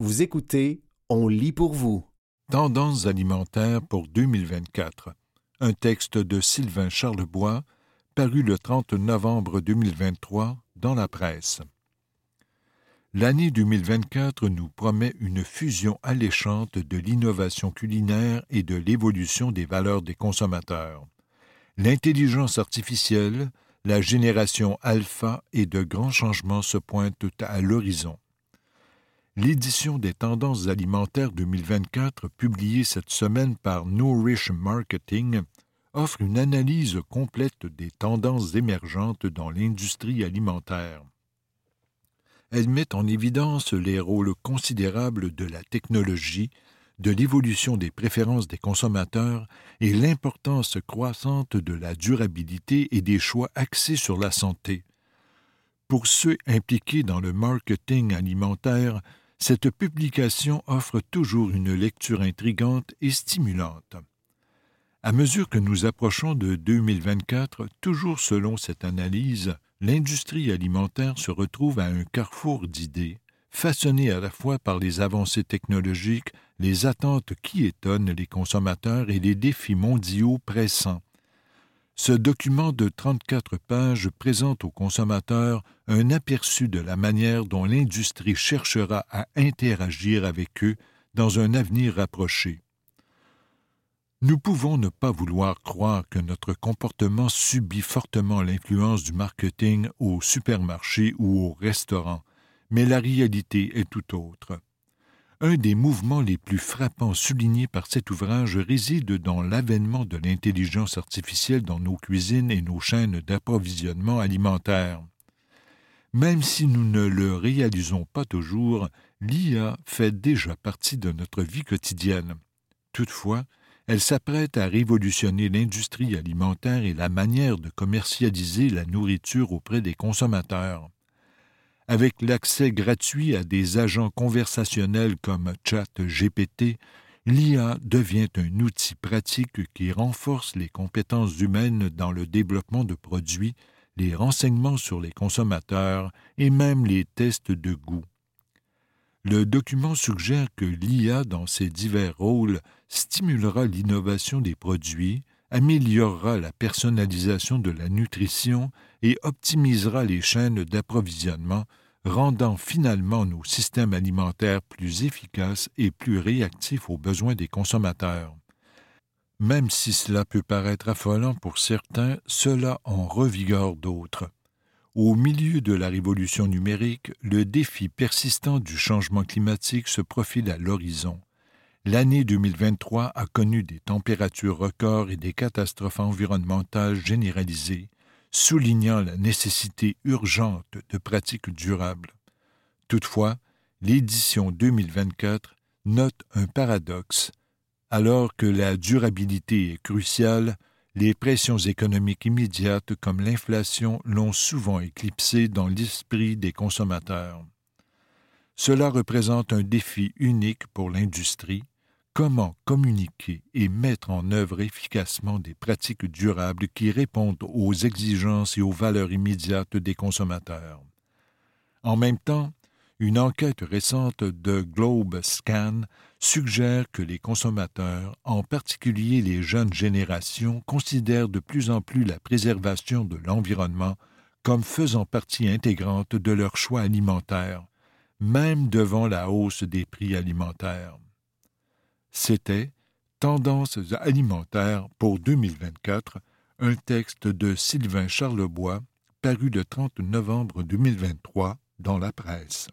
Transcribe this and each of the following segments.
Vous écoutez On lit pour vous. Tendances alimentaires pour 2024. Un texte de Sylvain Charlebois, paru le 30 novembre 2023 dans la presse. L'année 2024 nous promet une fusion alléchante de l'innovation culinaire et de l'évolution des valeurs des consommateurs. L'intelligence artificielle, la génération alpha et de grands changements se pointent à l'horizon. L'édition des tendances alimentaires 2024, publiée cette semaine par Nourish Marketing, offre une analyse complète des tendances émergentes dans l'industrie alimentaire. Elle met en évidence les rôles considérables de la technologie, de l'évolution des préférences des consommateurs et l'importance croissante de la durabilité et des choix axés sur la santé. Pour ceux impliqués dans le marketing alimentaire, cette publication offre toujours une lecture intrigante et stimulante. À mesure que nous approchons de 2024, toujours selon cette analyse, l'industrie alimentaire se retrouve à un carrefour d'idées, façonnées à la fois par les avancées technologiques, les attentes qui étonnent les consommateurs et les défis mondiaux pressants. Ce document de 34 pages présente aux consommateurs un aperçu de la manière dont l'industrie cherchera à interagir avec eux dans un avenir rapproché. Nous pouvons ne pas vouloir croire que notre comportement subit fortement l'influence du marketing au supermarché ou au restaurant, mais la réalité est tout autre. Un des mouvements les plus frappants soulignés par cet ouvrage réside dans l'avènement de l'intelligence artificielle dans nos cuisines et nos chaînes d'approvisionnement alimentaire. Même si nous ne le réalisons pas toujours, l'IA fait déjà partie de notre vie quotidienne. Toutefois, elle s'apprête à révolutionner l'industrie alimentaire et la manière de commercialiser la nourriture auprès des consommateurs. Avec l'accès gratuit à des agents conversationnels comme ChatGPT, l'IA devient un outil pratique qui renforce les compétences humaines dans le développement de produits, les renseignements sur les consommateurs et même les tests de goût. Le document suggère que l'IA, dans ses divers rôles, stimulera l'innovation des produits, améliorera la personnalisation de la nutrition et optimisera les chaînes d'approvisionnement, rendant finalement nos systèmes alimentaires plus efficaces et plus réactifs aux besoins des consommateurs. Même si cela peut paraître affolant pour certains, cela en revigore d'autres. Au milieu de la révolution numérique, le défi persistant du changement climatique se profile à l'horizon l'année 2023 a connu des températures records et des catastrophes environnementales généralisées, soulignant la nécessité urgente de pratiques durables. Toutefois, l'édition 2024 note un paradoxe. Alors que la durabilité est cruciale, les pressions économiques immédiates comme l'inflation l'ont souvent éclipsée dans l'esprit des consommateurs. Cela représente un défi unique pour l'industrie, comment communiquer et mettre en œuvre efficacement des pratiques durables qui répondent aux exigences et aux valeurs immédiates des consommateurs. En même temps, une enquête récente de Globe Scan suggère que les consommateurs, en particulier les jeunes générations, considèrent de plus en plus la préservation de l'environnement comme faisant partie intégrante de leur choix alimentaire, même devant la hausse des prix alimentaires. C'était Tendances alimentaires pour 2024, un texte de Sylvain Charlebois, paru le 30 novembre 2023 dans la presse.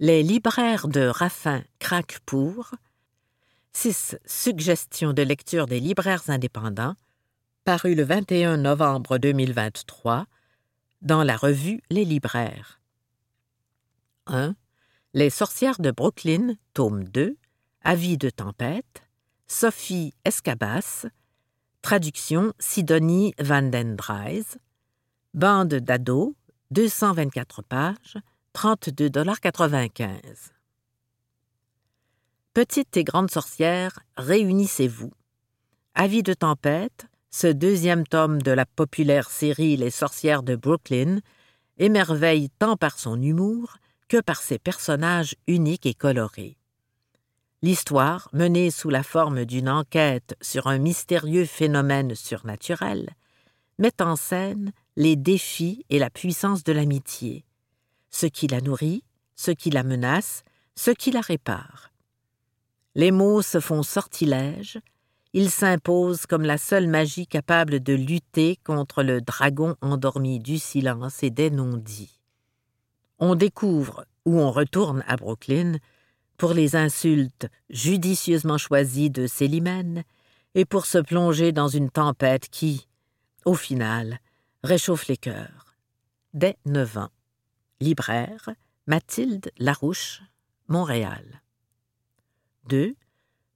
Les libraires de Raffin craquent pour six suggestions de lecture des libraires indépendants, paru le 21 novembre 2023 dans la revue Les libraires. 1. Les sorcières de Brooklyn, tome 2, Avis de tempête, Sophie Escabas, traduction Sidonie van den Dries, bande d'ados, 224 pages, 32,95 Petites et grandes sorcières, réunissez-vous. Avis de tempête, ce deuxième tome de la populaire série Les sorcières de Brooklyn, émerveille tant par son humour par ses personnages uniques et colorés. L'histoire, menée sous la forme d'une enquête sur un mystérieux phénomène surnaturel, met en scène les défis et la puissance de l'amitié, ce qui la nourrit, ce qui la menace, ce qui la répare. Les mots se font sortilèges, ils s'imposent comme la seule magie capable de lutter contre le dragon endormi du silence et des non-dits. On découvre ou on retourne à Brooklyn pour les insultes judicieusement choisies de Célimène et pour se plonger dans une tempête qui, au final, réchauffe les cœurs. Dès neuf ans. Libraire, Mathilde Larouche, Montréal. 2.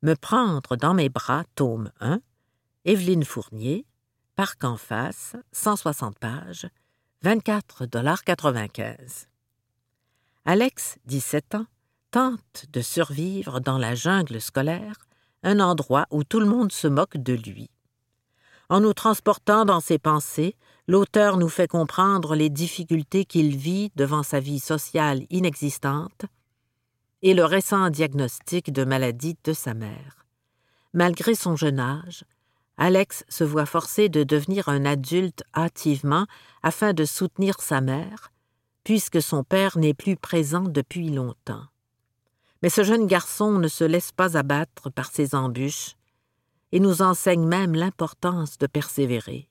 Me prendre dans mes bras, tome 1, Evelyne Fournier, Parc en face, 160 pages, 24,95 Alex, 17 ans, tente de survivre dans la jungle scolaire, un endroit où tout le monde se moque de lui. En nous transportant dans ses pensées, l'auteur nous fait comprendre les difficultés qu'il vit devant sa vie sociale inexistante et le récent diagnostic de maladie de sa mère. Malgré son jeune âge, Alex se voit forcé de devenir un adulte hâtivement afin de soutenir sa mère, puisque son père n'est plus présent depuis longtemps. Mais ce jeune garçon ne se laisse pas abattre par ses embûches et nous enseigne même l'importance de persévérer.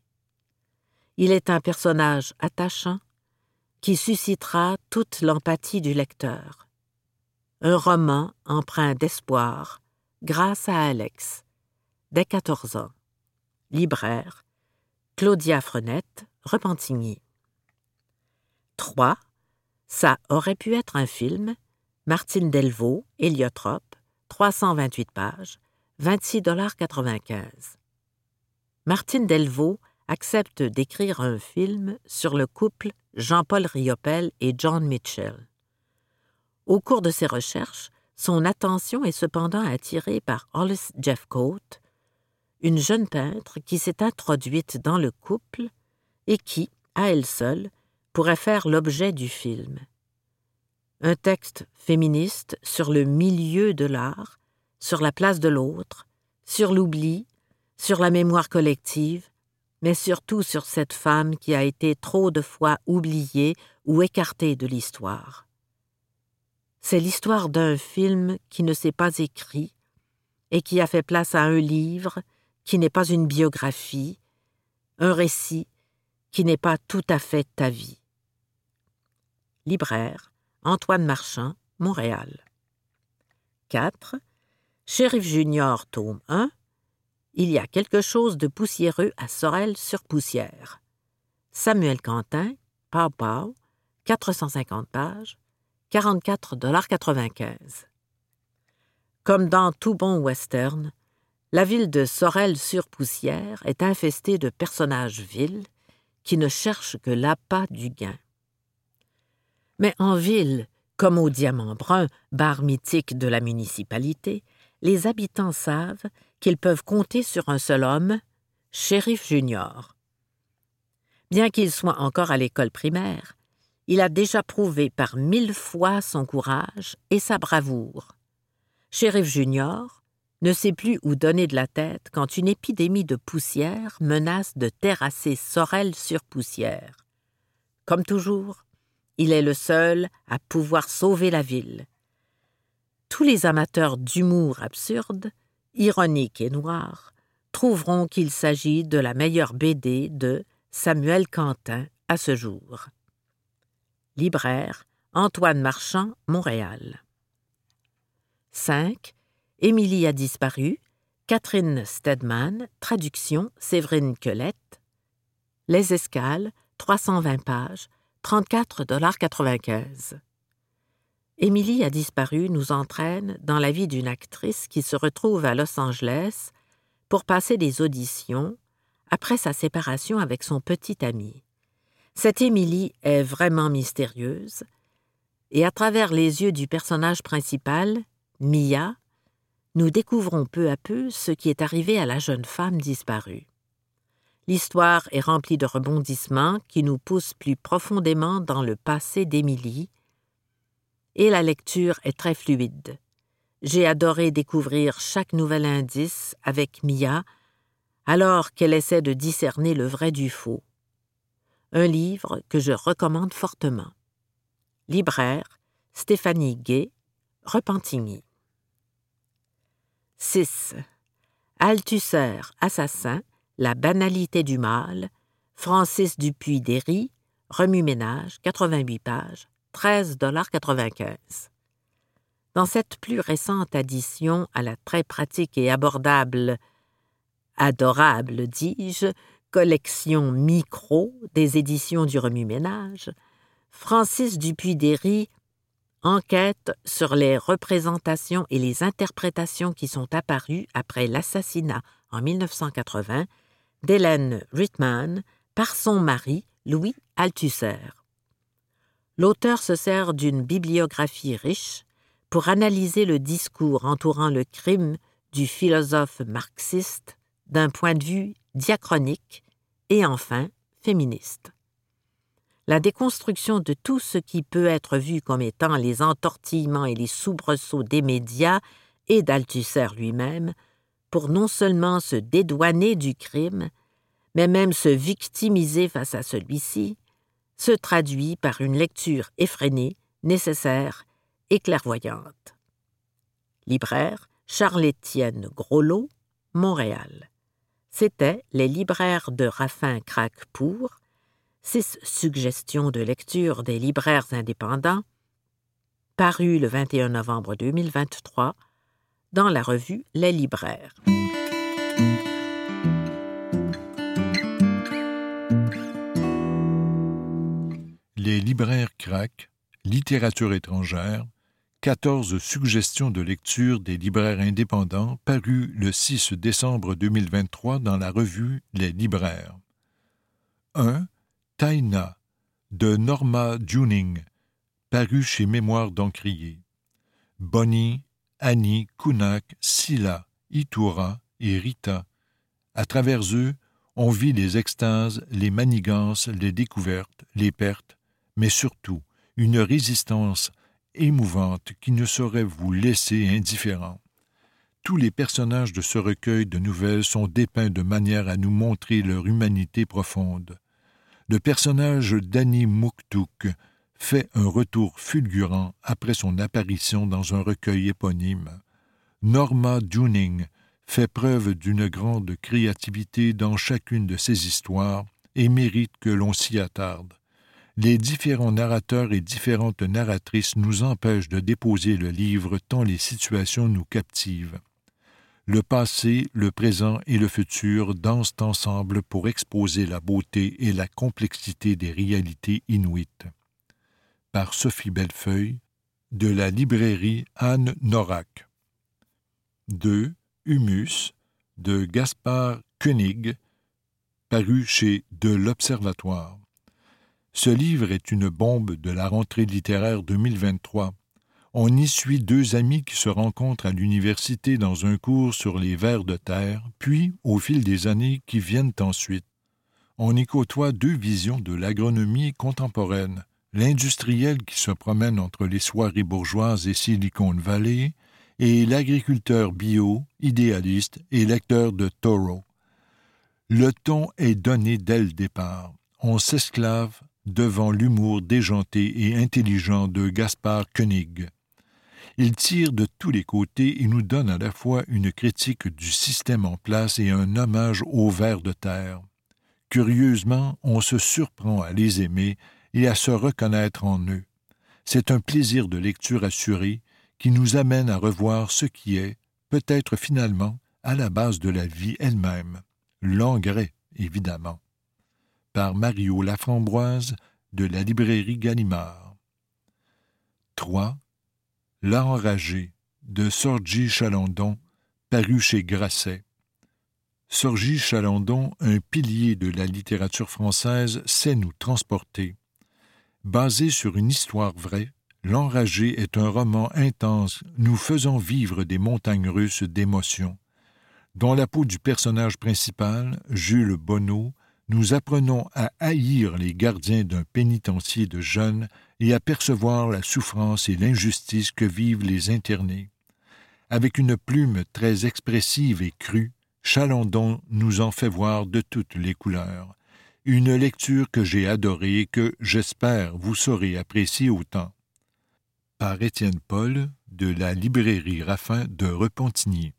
Il est un personnage attachant qui suscitera toute l'empathie du lecteur. Un roman empreint d'espoir grâce à Alex, dès 14 ans. Libraire, Claudia Frenette, Repentigny. 3. Ça aurait pu être un film, Martine Delvaux, Héliotrope, 328 pages, 26,95 Martine Delvaux accepte d'écrire un film sur le couple Jean-Paul Riopel et John Mitchell. Au cours de ses recherches, son attention est cependant attirée par Hollis Jeffcoat, une jeune peintre qui s'est introduite dans le couple et qui, à elle seule, pourrait faire l'objet du film. Un texte féministe sur le milieu de l'art sur la place de l'autre, sur l'oubli, sur la mémoire collective, mais surtout sur cette femme qui a été trop de fois oubliée ou écartée de l'histoire. C'est l'histoire d'un film qui ne s'est pas écrit et qui a fait place à un livre qui n'est pas une biographie, un récit qui n'est pas tout à fait ta vie. Libraire, Antoine Marchand, Montréal. 4. Shérif Junior, tome 1. Il y a quelque chose de poussiéreux à Sorel sur Poussière. Samuel Quentin, Pau Pau, 450 pages, 44,95 Comme dans tout bon western, la ville de Sorel-sur-Poussière est infestée de personnages vils qui ne cherchent que l'appât du gain. Mais en ville, comme au Diamant Brun, bar mythique de la municipalité, les habitants savent qu'ils peuvent compter sur un seul homme, shérif junior. Bien qu'il soit encore à l'école primaire, il a déjà prouvé par mille fois son courage et sa bravoure. Shérif junior ne sait plus où donner de la tête quand une épidémie de poussière menace de terrasser Sorel sur poussière. Comme toujours, il est le seul à pouvoir sauver la ville tous les amateurs d'humour absurde, ironique et noir, trouveront qu'il s'agit de la meilleure BD de Samuel Quentin à ce jour. Libraire Antoine Marchand, Montréal. 5. Émilie a disparu. Catherine Stedman, traduction Séverine Quelette. Les escales, 320 pages, 34,95 Émilie a disparu nous entraîne dans la vie d'une actrice qui se retrouve à Los Angeles pour passer des auditions après sa séparation avec son petit ami. Cette Émilie est vraiment mystérieuse, et à travers les yeux du personnage principal, Mia, nous découvrons peu à peu ce qui est arrivé à la jeune femme disparue. L'histoire est remplie de rebondissements qui nous poussent plus profondément dans le passé d'Émilie, et la lecture est très fluide. J'ai adoré découvrir chaque nouvel indice avec Mia, alors qu'elle essaie de discerner le vrai du faux. Un livre que je recommande fortement. Libraire, Stéphanie Gay, Repentigny. 6. Althusser, assassin, La banalité du mal, Francis Dupuis-Derry, Remue-ménage, 88 pages, 13,95 Dans cette plus récente addition à la très pratique et abordable, adorable, dis-je, collection micro des éditions du Remue-ménage, Francis Dupuis-Derry enquête sur les représentations et les interprétations qui sont apparues après l'assassinat en 1980 d'Hélène Rittman par son mari, Louis Althusser. L'auteur se sert d'une bibliographie riche pour analyser le discours entourant le crime du philosophe marxiste d'un point de vue diachronique et enfin féministe. La déconstruction de tout ce qui peut être vu comme étant les entortillements et les soubresauts des médias et d'Althusser lui-même pour non seulement se dédouaner du crime, mais même se victimiser face à celui-ci, se traduit par une lecture effrénée, nécessaire et clairvoyante. Libraire Charles-Étienne Groslot, Montréal. C'était Les libraires de Raffin Craque-Pour, six suggestions de lecture des libraires indépendants, paru le 21 novembre 2023 dans la revue Les libraires. Les libraires craquent, littérature étrangère, 14 suggestions de lecture des libraires indépendants paru le 6 décembre 2023 dans la revue Les libraires. 1. Taina de Norma Juning, paru chez Mémoire d'Encrier. Bonnie, Annie, Kunak, Silla, Itura et Rita. À travers eux, on vit les extases, les manigances, les découvertes, les pertes, mais surtout une résistance émouvante qui ne saurait vous laisser indifférent. Tous les personnages de ce recueil de nouvelles sont dépeints de manière à nous montrer leur humanité profonde. Le personnage d'Annie Mouktouk fait un retour fulgurant après son apparition dans un recueil éponyme. Norma Juning fait preuve d'une grande créativité dans chacune de ses histoires et mérite que l'on s'y attarde les différents narrateurs et différentes narratrices nous empêchent de déposer le livre tant les situations nous captivent. Le passé, le présent et le futur dansent ensemble pour exposer la beauté et la complexité des réalités inuites. Sophie Bellefeuille, de la librairie Anne Norac. 2. Humus, de Gaspard Koenig, paru chez De l'Observatoire. Ce livre est une bombe de la rentrée littéraire 2023. On y suit deux amis qui se rencontrent à l'université dans un cours sur les vers de terre, puis, au fil des années qui viennent ensuite, on y côtoie deux visions de l'agronomie contemporaine, l'industriel qui se promène entre les soirées bourgeoises et Silicon Valley, et l'agriculteur bio, idéaliste et lecteur de Taureau. Le ton est donné dès le départ. On s'esclave devant l'humour déjanté et intelligent de Gaspard Koenig. Il tire de tous les côtés et nous donne à la fois une critique du système en place et un hommage aux vers de terre. Curieusement, on se surprend à les aimer et à se reconnaître en eux. C'est un plaisir de lecture assuré qui nous amène à revoir ce qui est, peut-être finalement, à la base de la vie elle-même, l'engrais, évidemment par Mario Laframboise de la librairie Gallimard. 3. L'enragé de Sorgi Chalandon, paru chez Grasset. Sorgi Chalandon, un pilier de la littérature française, sait nous transporter. Basé sur une histoire vraie, L'Enragé est un roman intense nous faisant vivre des montagnes russes d'émotions. Dans la peau du personnage principal, Jules Bonneau, nous apprenons à haïr les gardiens d'un pénitencier de jeunes et à percevoir la souffrance et l'injustice que vivent les internés. Avec une plume très expressive et crue, Chalandon nous en fait voir de toutes les couleurs. Une lecture que j'ai adorée et que, j'espère, vous saurez apprécier autant. Par Étienne Paul, de la librairie Raffin de Repentigny.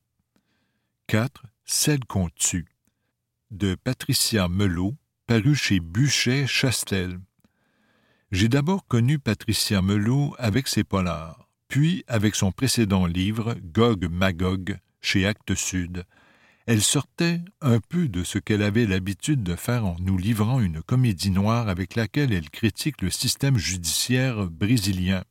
4. Celle qu'on tue de Patricia Melot, paru chez Buchet Chastel. J'ai d'abord connu Patricia Melot avec ses polars, puis avec son précédent livre, Gog Magog, chez Actes Sud. Elle sortait un peu de ce qu'elle avait l'habitude de faire en nous livrant une comédie noire avec laquelle elle critique le système judiciaire brésilien.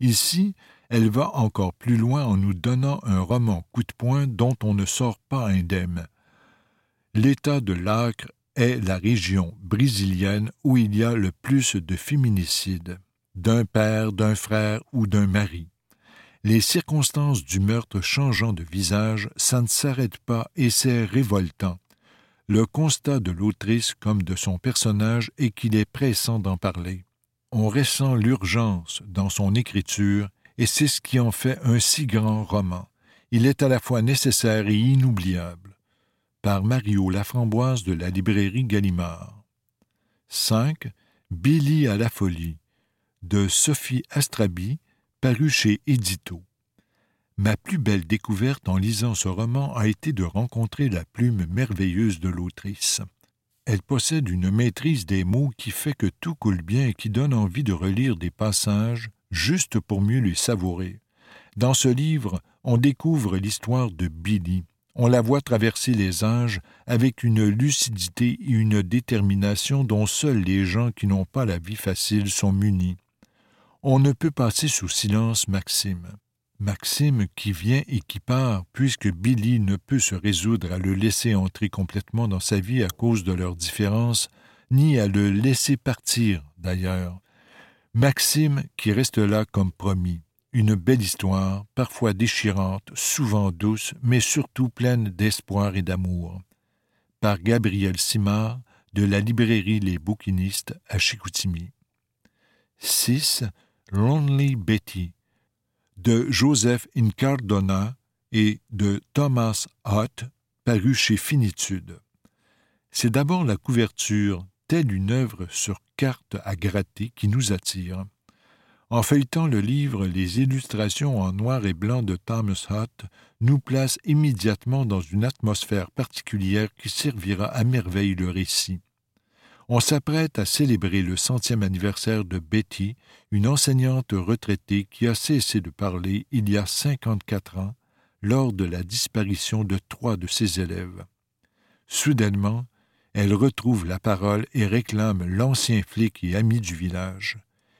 Ici, elle va encore plus loin en nous donnant un roman coup de poing dont on ne sort pas indemne. L'État de l'Acre est la région brésilienne où il y a le plus de féminicides, d'un père, d'un frère ou d'un mari. Les circonstances du meurtre changeant de visage, ça ne s'arrête pas et c'est révoltant. Le constat de l'autrice comme de son personnage est qu'il est pressant d'en parler. On ressent l'urgence dans son écriture et c'est ce qui en fait un si grand roman. Il est à la fois nécessaire et inoubliable par Mario Laframboise de la librairie Gallimard. 5. Billy à la folie de Sophie Astrabi, paru chez Édito. Ma plus belle découverte en lisant ce roman a été de rencontrer la plume merveilleuse de l'autrice. Elle possède une maîtrise des mots qui fait que tout coule bien et qui donne envie de relire des passages juste pour mieux les savourer. Dans ce livre, on découvre l'histoire de Billy, on la voit traverser les âges avec une lucidité et une détermination dont seuls les gens qui n'ont pas la vie facile sont munis. On ne peut passer sous silence Maxime. Maxime qui vient et qui part, puisque Billy ne peut se résoudre à le laisser entrer complètement dans sa vie à cause de leurs différences, ni à le laisser partir, d'ailleurs. Maxime qui reste là comme promis. Une belle histoire, parfois déchirante, souvent douce, mais surtout pleine d'espoir et d'amour. Par Gabriel Simard, de la librairie Les Bouquinistes à Chicoutimi. 6. Lonely Betty, de Joseph Incardona et de Thomas Hutt, paru chez Finitude. C'est d'abord la couverture, telle une œuvre sur carte à gratter, qui nous attire. En feuilletant le livre, les illustrations en noir et blanc de Thomas Hutt nous placent immédiatement dans une atmosphère particulière qui servira à merveille le récit. On s'apprête à célébrer le centième anniversaire de Betty, une enseignante retraitée qui a cessé de parler il y a cinquante-quatre ans, lors de la disparition de trois de ses élèves. Soudainement, elle retrouve la parole et réclame l'ancien flic et ami du village.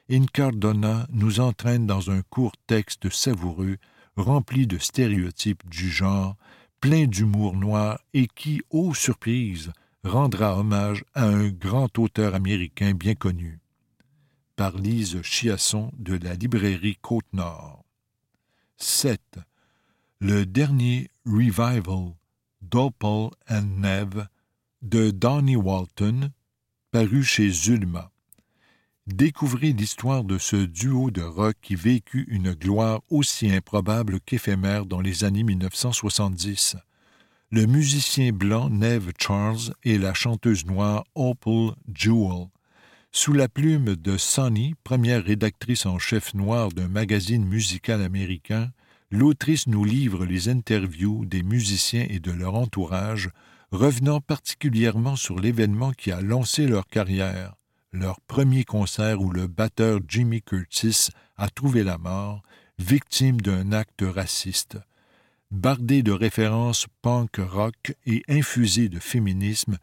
Incardona nous entraîne dans un court texte savoureux, rempli de stéréotypes du genre, plein d'humour noir et qui, ô surprise, rendra hommage à un grand auteur américain bien connu. Par Lise Chiasson de la librairie Côte-Nord. 7. Le dernier revival, Doppel and Neve, de Donnie Walton, paru chez Zulma. Découvrez l'histoire de ce duo de rock qui vécut une gloire aussi improbable qu'éphémère dans les années 1970. Le musicien blanc Neve Charles et la chanteuse noire Opal Jewel. Sous la plume de Sonny, première rédactrice en chef noire d'un magazine musical américain, l'autrice nous livre les interviews des musiciens et de leur entourage, revenant particulièrement sur l'événement qui a lancé leur carrière leur premier concert où le batteur Jimmy Curtis a trouvé la mort, victime d'un acte raciste. Bardé de références punk rock et infusé de féminisme,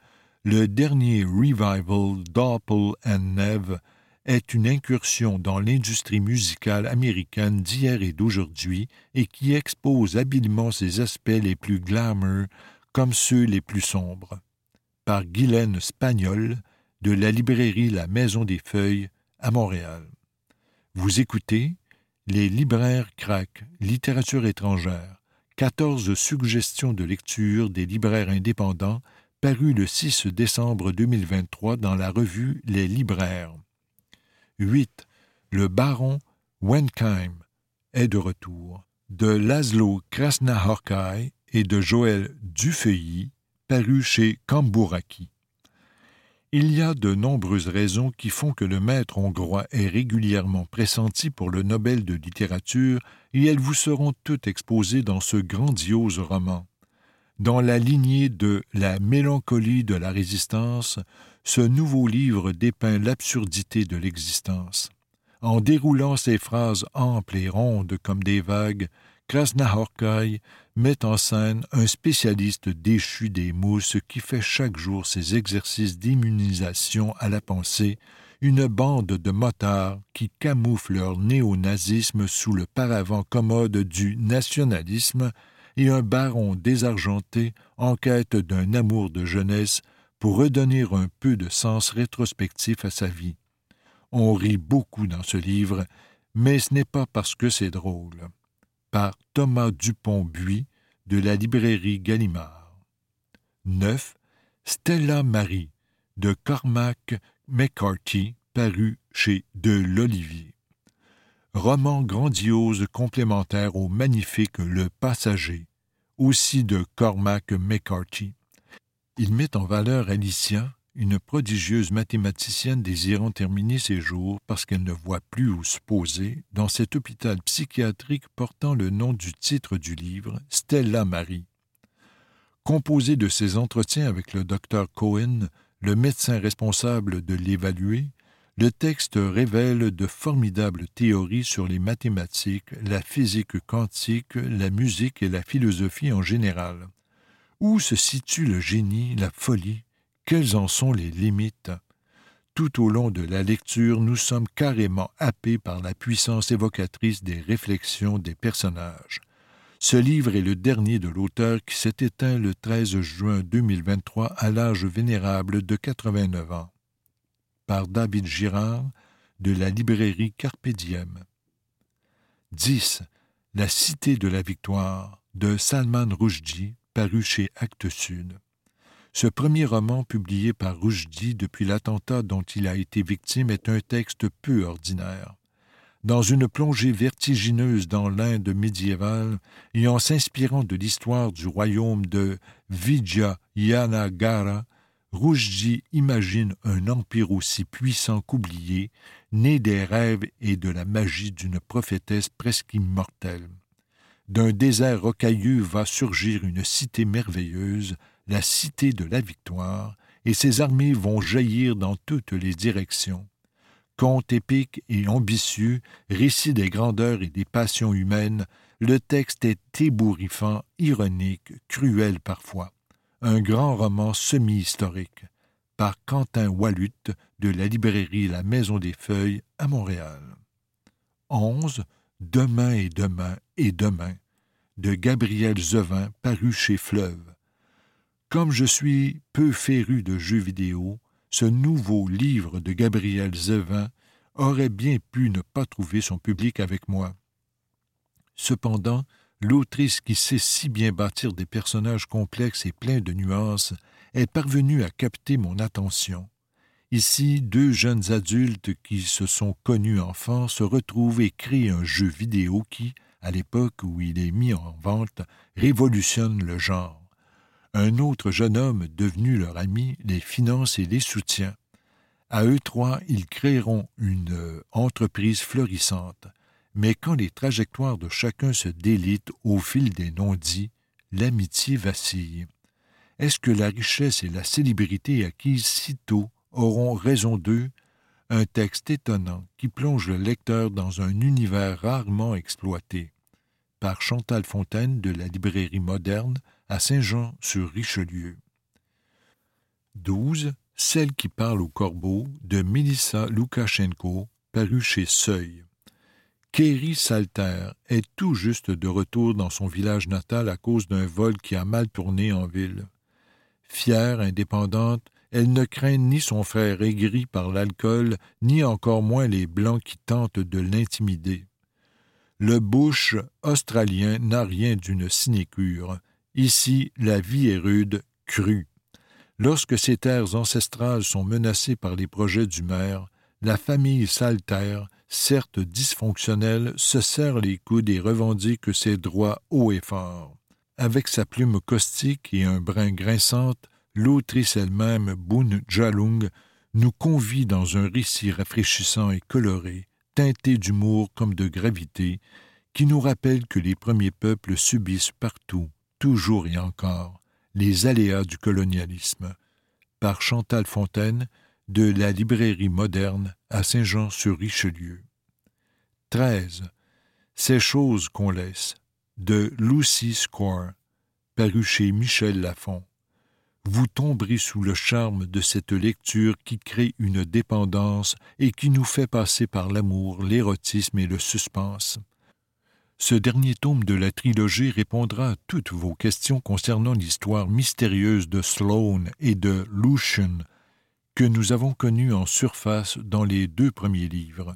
le dernier revival Doppel and Neve est une incursion dans l'industrie musicale américaine d'hier et d'aujourd'hui et qui expose habilement ses aspects les plus glamour comme ceux les plus sombres. Par Guylaine Spagnol, de la librairie La Maison des Feuilles à Montréal. Vous écoutez Les libraires craquent, littérature étrangère, 14 suggestions de lecture des libraires indépendants paru le 6 décembre 2023 dans la revue Les Libraires. 8. Le baron Wenkheim est de retour. De Laszlo Krasnahorkai et de Joël Dufeuilly, paru chez Kambouraki. Il y a de nombreuses raisons qui font que le maître hongrois est régulièrement pressenti pour le Nobel de littérature et elles vous seront toutes exposées dans ce grandiose roman. Dans la lignée de La mélancolie de la résistance, ce nouveau livre dépeint l'absurdité de l'existence. En déroulant ses phrases amples et rondes comme des vagues, Krasnahorkai met en scène un spécialiste déchu des mousses qui fait chaque jour ses exercices d'immunisation à la pensée, une bande de motards qui camouflent leur néo-nazisme sous le paravent commode du nationalisme et un baron désargenté en quête d'un amour de jeunesse pour redonner un peu de sens rétrospectif à sa vie. On rit beaucoup dans ce livre, mais ce n'est pas parce que c'est drôle par Thomas Dupont-Buis de la librairie Gallimard. 9. Stella Marie de Cormac McCarthy, paru chez De l'Olivier. Roman grandiose complémentaire au magnifique Le Passager, aussi de Cormac McCarthy. Il met en valeur Alicia, une prodigieuse mathématicienne désirant terminer ses jours parce qu'elle ne voit plus où se poser, dans cet hôpital psychiatrique portant le nom du titre du livre, Stella Marie. Composé de ses entretiens avec le docteur Cohen, le médecin responsable de l'évaluer, le texte révèle de formidables théories sur les mathématiques, la physique quantique, la musique et la philosophie en général. Où se situe le génie, la folie, quelles en sont les limites? Tout au long de la lecture, nous sommes carrément happés par la puissance évocatrice des réflexions des personnages. Ce livre est le dernier de l'auteur qui s'est éteint le 13 juin 2023 à l'âge vénérable de 89 ans. Par David Girard de la librairie Carpe Diem. 10. La Cité de la Victoire de Salman Rushdie, paru chez Actes Sud. Ce premier roman publié par Rushdie depuis l'attentat dont il a été victime est un texte peu ordinaire. Dans une plongée vertigineuse dans l'Inde médiévale et en s'inspirant de l'histoire du royaume de Vijayanagara, Rushdie imagine un empire aussi puissant qu'oublié, né des rêves et de la magie d'une prophétesse presque immortelle. D'un désert rocailleux va surgir une cité merveilleuse, la cité de la victoire, et ses armées vont jaillir dans toutes les directions. Conte épique et ambitieux, récit des grandeurs et des passions humaines, le texte est ébouriffant, ironique, cruel parfois. Un grand roman semi-historique, par Quentin Wallut de la librairie La Maison des Feuilles à Montréal. 11. Demain et demain et demain de Gabriel Zevin paru chez Fleuve. Comme je suis peu féru de jeux vidéo, ce nouveau livre de Gabriel Zevin aurait bien pu ne pas trouver son public avec moi. Cependant, l'autrice qui sait si bien bâtir des personnages complexes et pleins de nuances est parvenue à capter mon attention. Ici, deux jeunes adultes qui se sont connus enfants se retrouvent et créent un jeu vidéo qui, à l'époque où il est mis en vente, révolutionne le genre un autre jeune homme devenu leur ami les finance et les soutient. À eux trois, ils créeront une euh, entreprise florissante. Mais quand les trajectoires de chacun se délitent au fil des non-dits, l'amitié vacille. Est-ce que la richesse et la célébrité acquises si tôt auront raison d'eux? Un texte étonnant qui plonge le lecteur dans un univers rarement exploité. Par Chantal Fontaine de la librairie moderne, à Saint-Jean-sur-Richelieu. 12. Celle qui parle au corbeau de Melissa Loukachenko, paru chez Seuil. Kerry Salter est tout juste de retour dans son village natal à cause d'un vol qui a mal tourné en ville. Fière, indépendante, elle ne craint ni son frère aigri par l'alcool, ni encore moins les Blancs qui tentent de l'intimider. Le bush australien n'a rien d'une sinécure. Ici, la vie est rude, crue. Lorsque ces terres ancestrales sont menacées par les projets du maire, la famille Salter, certes dysfonctionnelle, se serre les coudes et revendique ses droits haut et fort. Avec sa plume caustique et un brin grinçante, l'autrice elle-même, Boone Jalung, nous convie dans un récit rafraîchissant et coloré, teinté d'humour comme de gravité, qui nous rappelle que les premiers peuples subissent partout, toujours et encore, les aléas du colonialisme. Par Chantal Fontaine, de la librairie moderne à Saint-Jean-sur-Richelieu. 13. Ces choses qu'on laisse, de Lucy Score, paru chez Michel Lafon. Vous tomberez sous le charme de cette lecture qui crée une dépendance et qui nous fait passer par l'amour, l'érotisme et le suspense. Ce dernier tome de la trilogie répondra à toutes vos questions concernant l'histoire mystérieuse de Sloane et de Lucian, que nous avons connue en surface dans les deux premiers livres.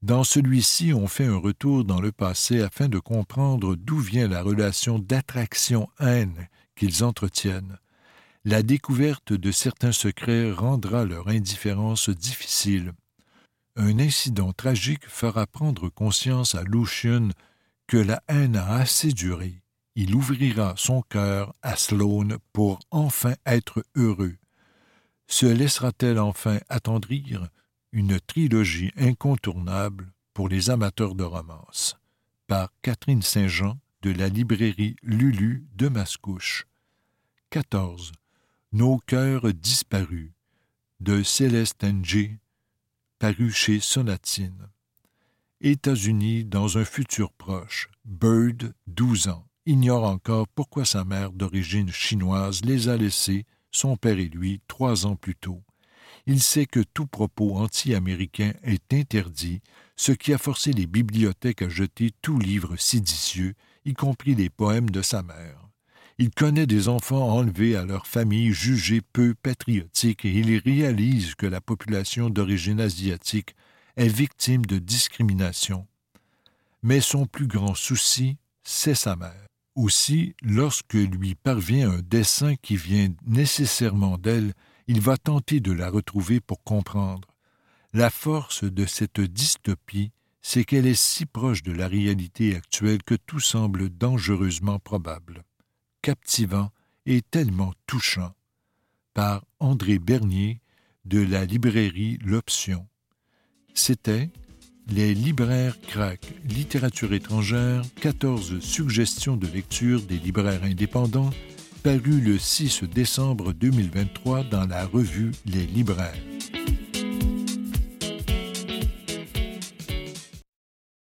Dans celui-ci, on fait un retour dans le passé afin de comprendre d'où vient la relation d'attraction-haine qu'ils entretiennent. La découverte de certains secrets rendra leur indifférence difficile. Un incident tragique fera prendre conscience à Lucian que la haine a assez duré, il ouvrira son cœur à Sloane pour enfin être heureux. Se laissera-t-elle enfin attendrir une trilogie incontournable pour les amateurs de romance? Par Catherine Saint-Jean de la librairie Lulu de Mascouche. 14. Nos cœurs disparus de Céleste Ng, paru chez Sonatine. États-Unis dans un futur proche. Bird, 12 ans, ignore encore pourquoi sa mère d'origine chinoise les a laissés, son père et lui, trois ans plus tôt. Il sait que tout propos anti-américain est interdit, ce qui a forcé les bibliothèques à jeter tout livre séditieux, y compris les poèmes de sa mère. Il connaît des enfants enlevés à leur famille jugés peu patriotiques et il réalise que la population d'origine asiatique est victime de discrimination. Mais son plus grand souci, c'est sa mère. Aussi, lorsque lui parvient un dessin qui vient nécessairement d'elle, il va tenter de la retrouver pour comprendre. La force de cette dystopie, c'est qu'elle est si proche de la réalité actuelle que tout semble dangereusement probable, captivant et tellement touchant. Par André Bernier de la librairie L'Option. C'était Les libraires craquent, littérature étrangère, 14 suggestions de lecture des libraires indépendants, paru le 6 décembre 2023 dans la revue Les libraires.